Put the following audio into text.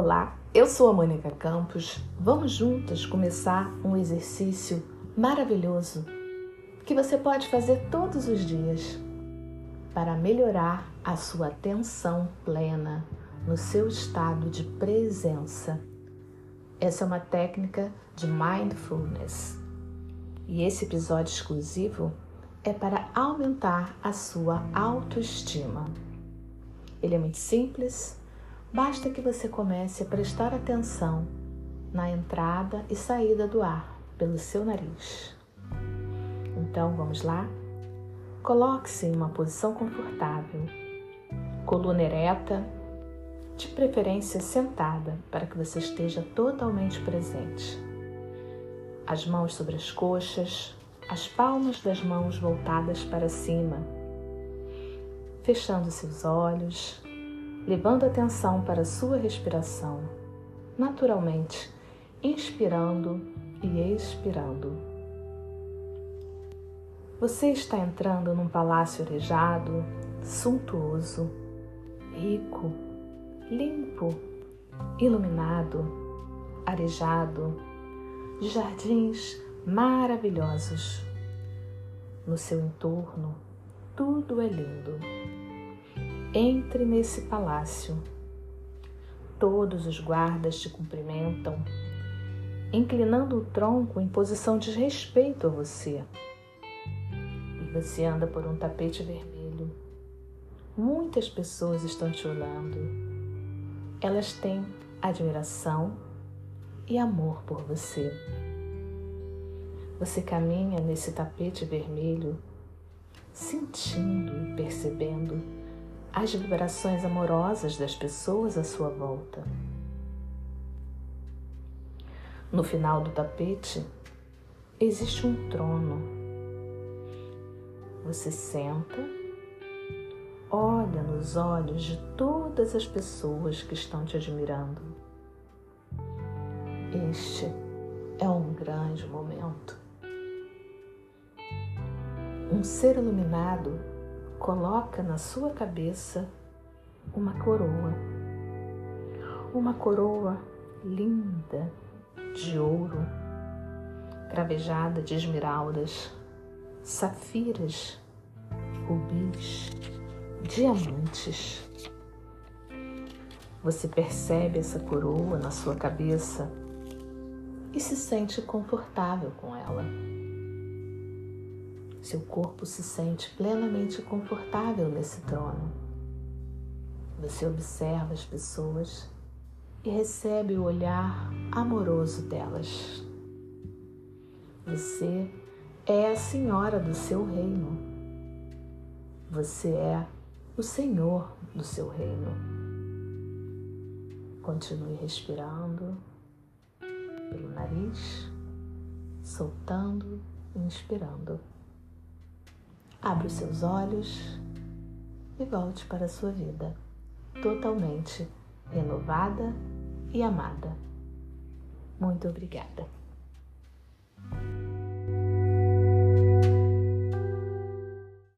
Olá, eu sou a Mônica Campos. Vamos juntas começar um exercício maravilhoso que você pode fazer todos os dias para melhorar a sua atenção plena no seu estado de presença. Essa é uma técnica de mindfulness. E esse episódio exclusivo é para aumentar a sua autoestima. Ele é muito simples, basta que você comece a prestar atenção na entrada e saída do ar pelo seu nariz. Então vamos lá? Coloque-se em uma posição confortável, coluna ereta, de preferência sentada, para que você esteja totalmente presente. As mãos sobre as coxas, as palmas das mãos voltadas para cima, fechando seus olhos, levando atenção para a sua respiração, naturalmente, inspirando e expirando. Você está entrando num palácio arejado, suntuoso, rico, limpo, iluminado, arejado, de jardins maravilhosos. No seu entorno, tudo é lindo. Entre nesse palácio. Todos os guardas te cumprimentam, inclinando o tronco em posição de respeito a você. E você anda por um tapete vermelho. Muitas pessoas estão te olhando. Elas têm admiração e amor por você. Você caminha nesse tapete vermelho, sentindo e percebendo as vibrações amorosas das pessoas à sua volta. No final do tapete existe um trono. Você senta, olha nos olhos de todas as pessoas que estão te admirando. Este é um grande momento. Um ser iluminado coloca na sua cabeça uma coroa, uma coroa linda de ouro, cravejada de esmeraldas, safiras, rubis, diamantes. Você percebe essa coroa na sua cabeça e se sente confortável com ela. Seu corpo se sente plenamente confortável nesse trono. Você observa as pessoas e recebe o olhar amoroso delas. Você é a senhora do seu reino. Você é o senhor do seu reino. Continue respirando pelo nariz, soltando e inspirando. Abra os seus olhos e volte para a sua vida totalmente renovada e amada. Muito obrigada.